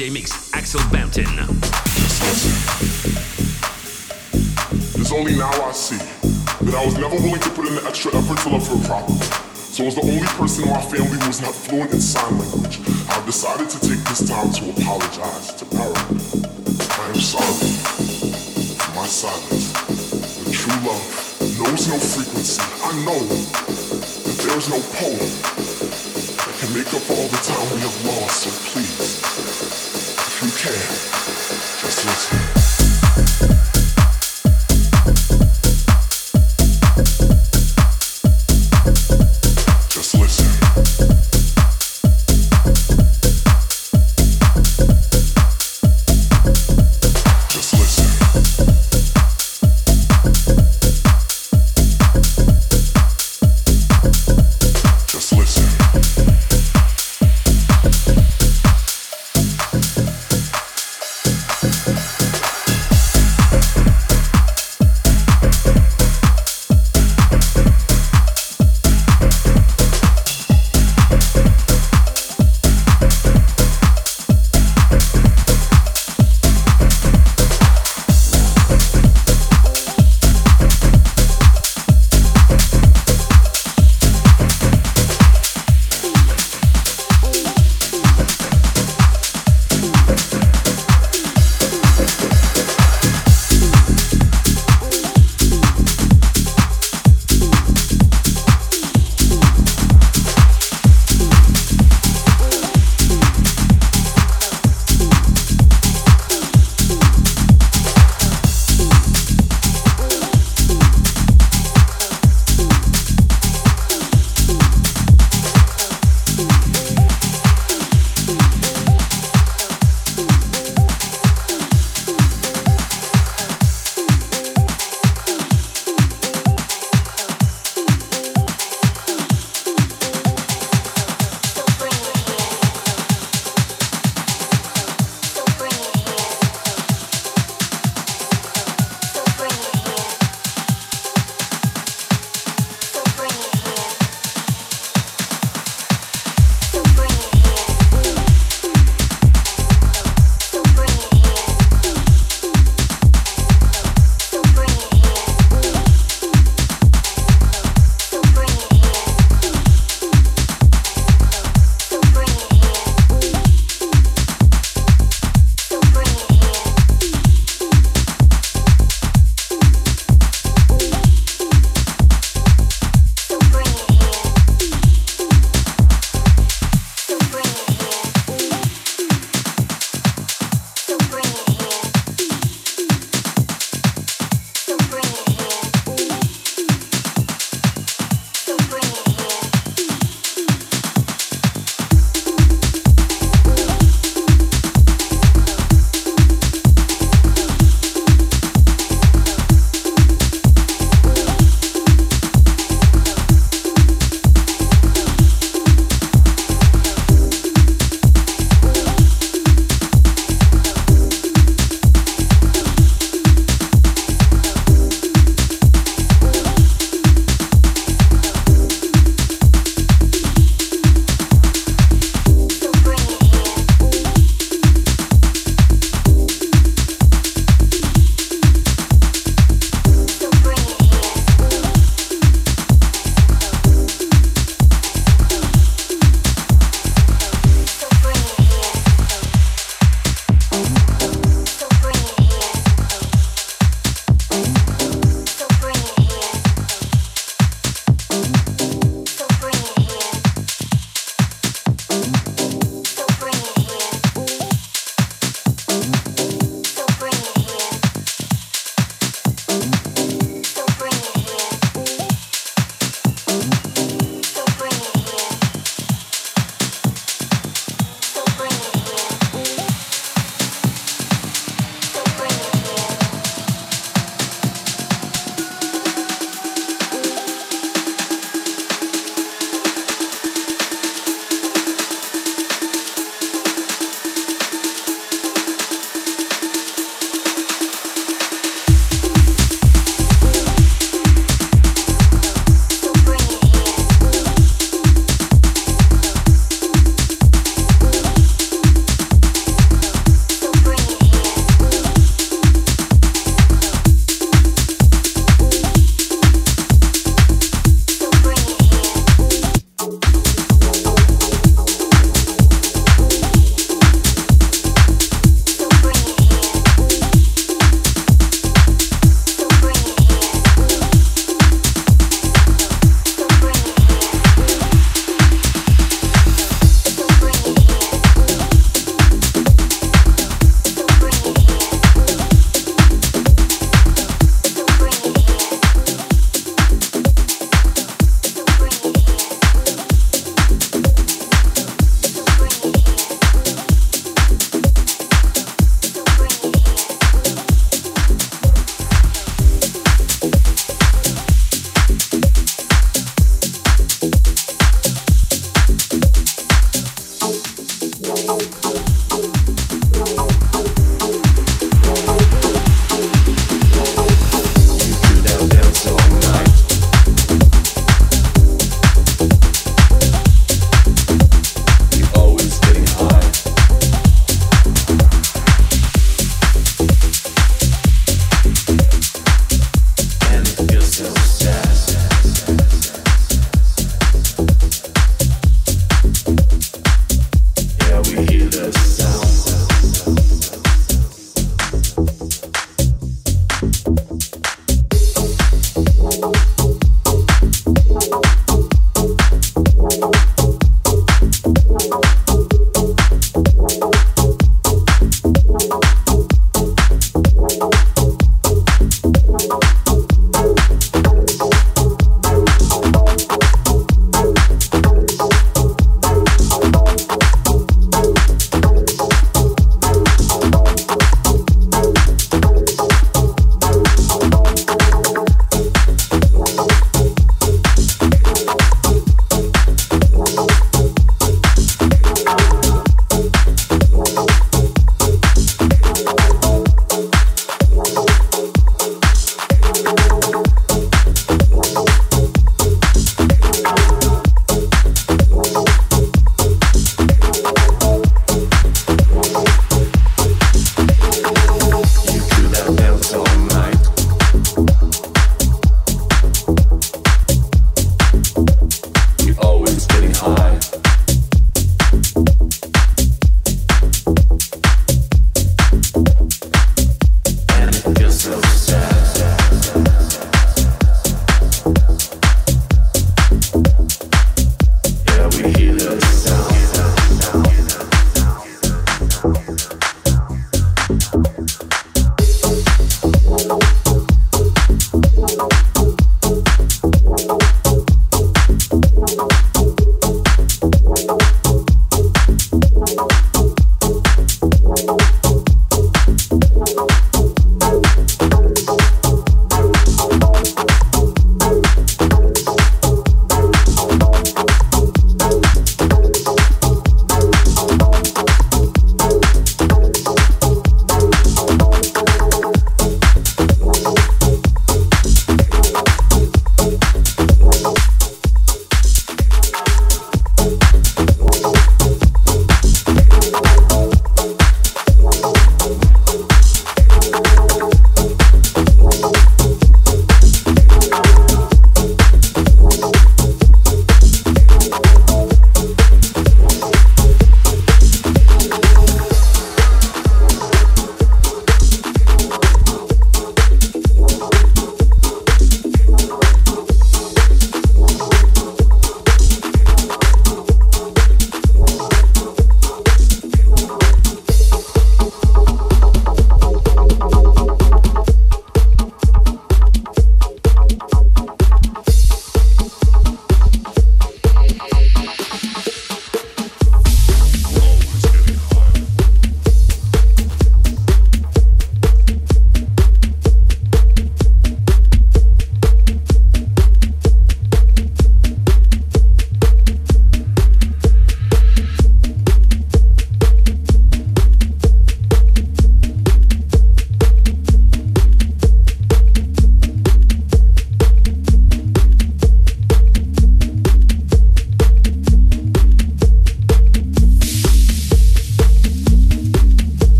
DJ Mix, Axel Bampton. It's only now I see that I was never willing to put in the extra effort to love her properly. So as the only person in my family who was not fluent in sign language, I've decided to take this time to apologize to Para. I am sorry for my silence. But true love knows no frequency. I know that there is no poem that can make up all the time we have lost. So please,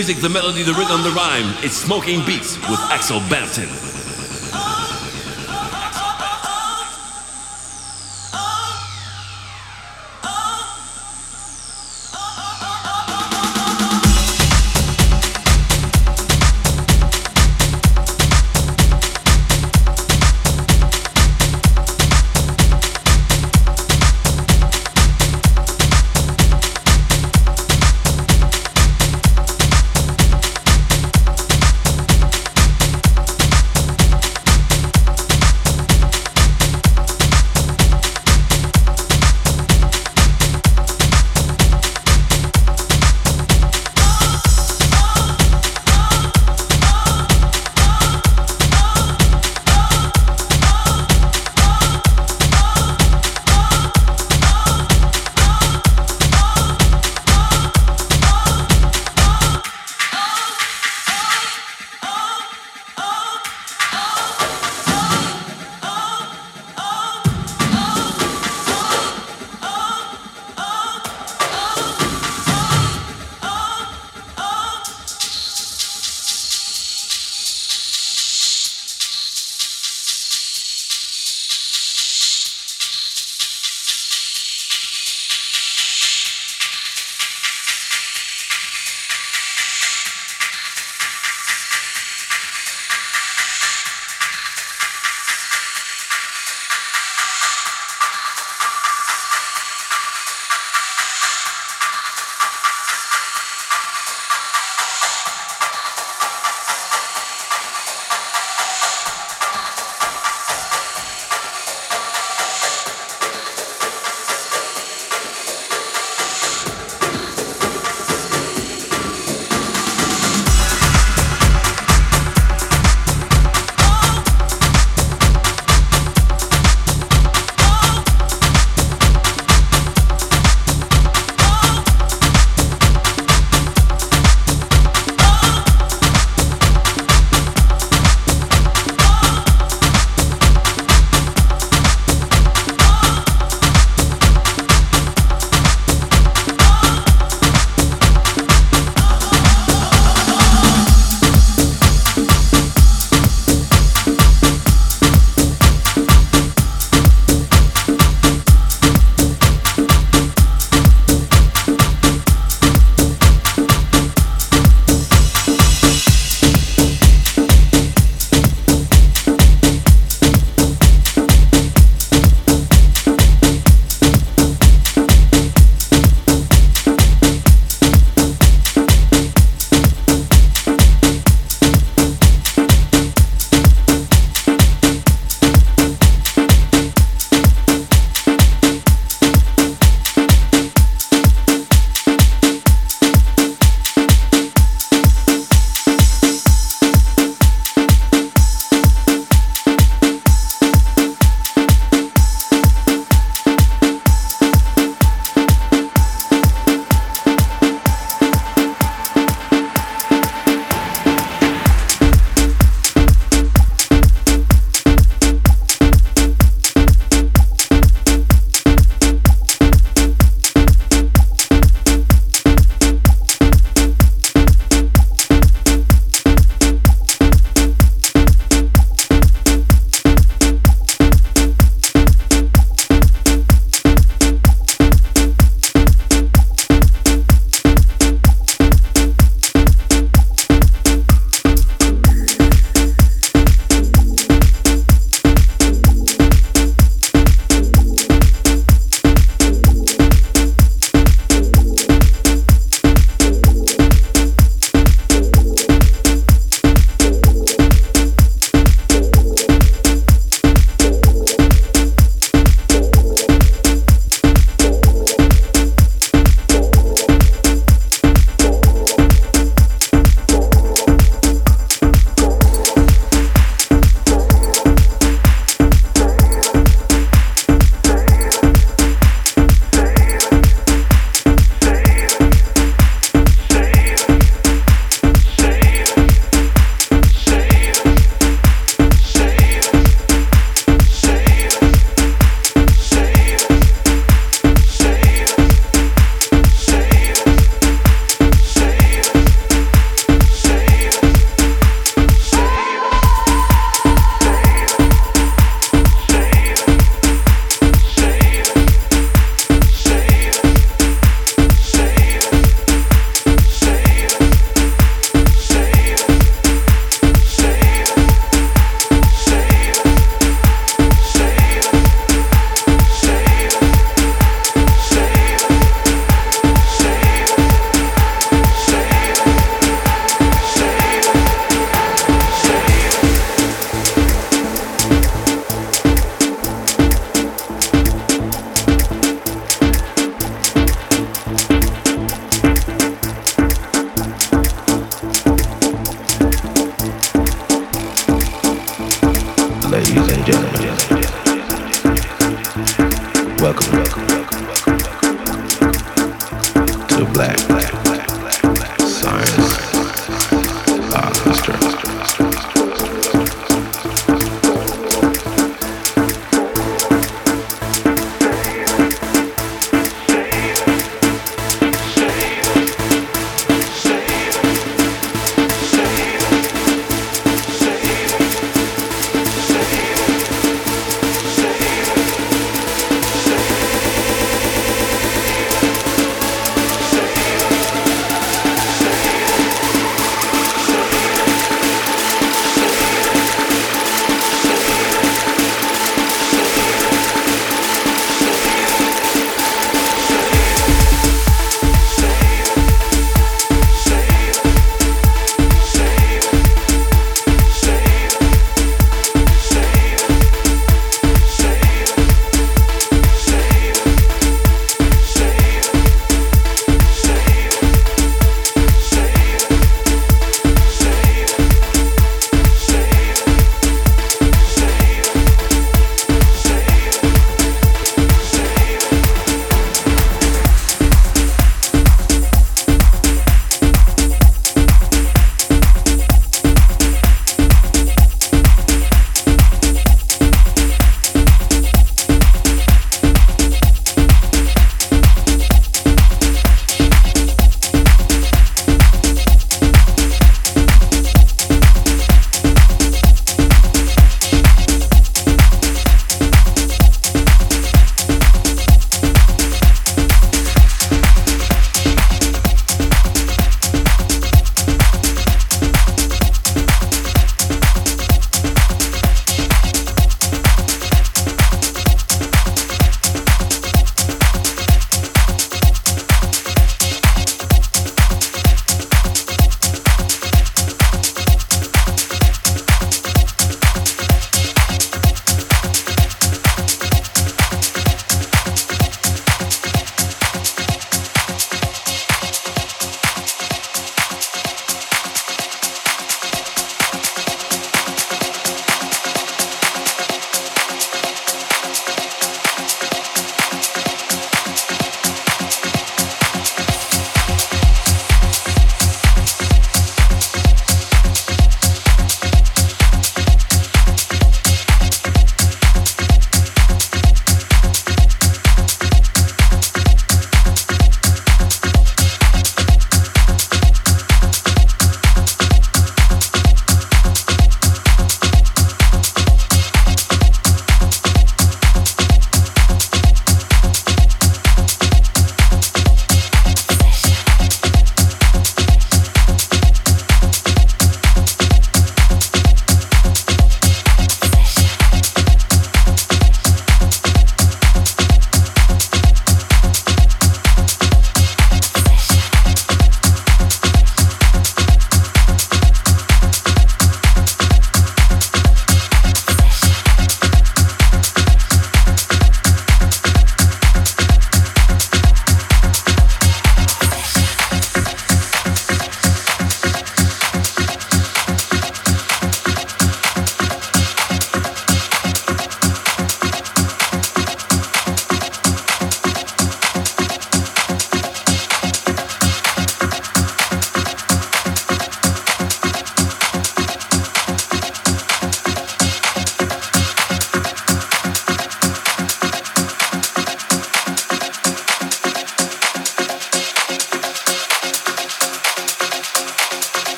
music, the melody, the rhythm, the rhyme. It's Smoking Beats with Axel Bampton.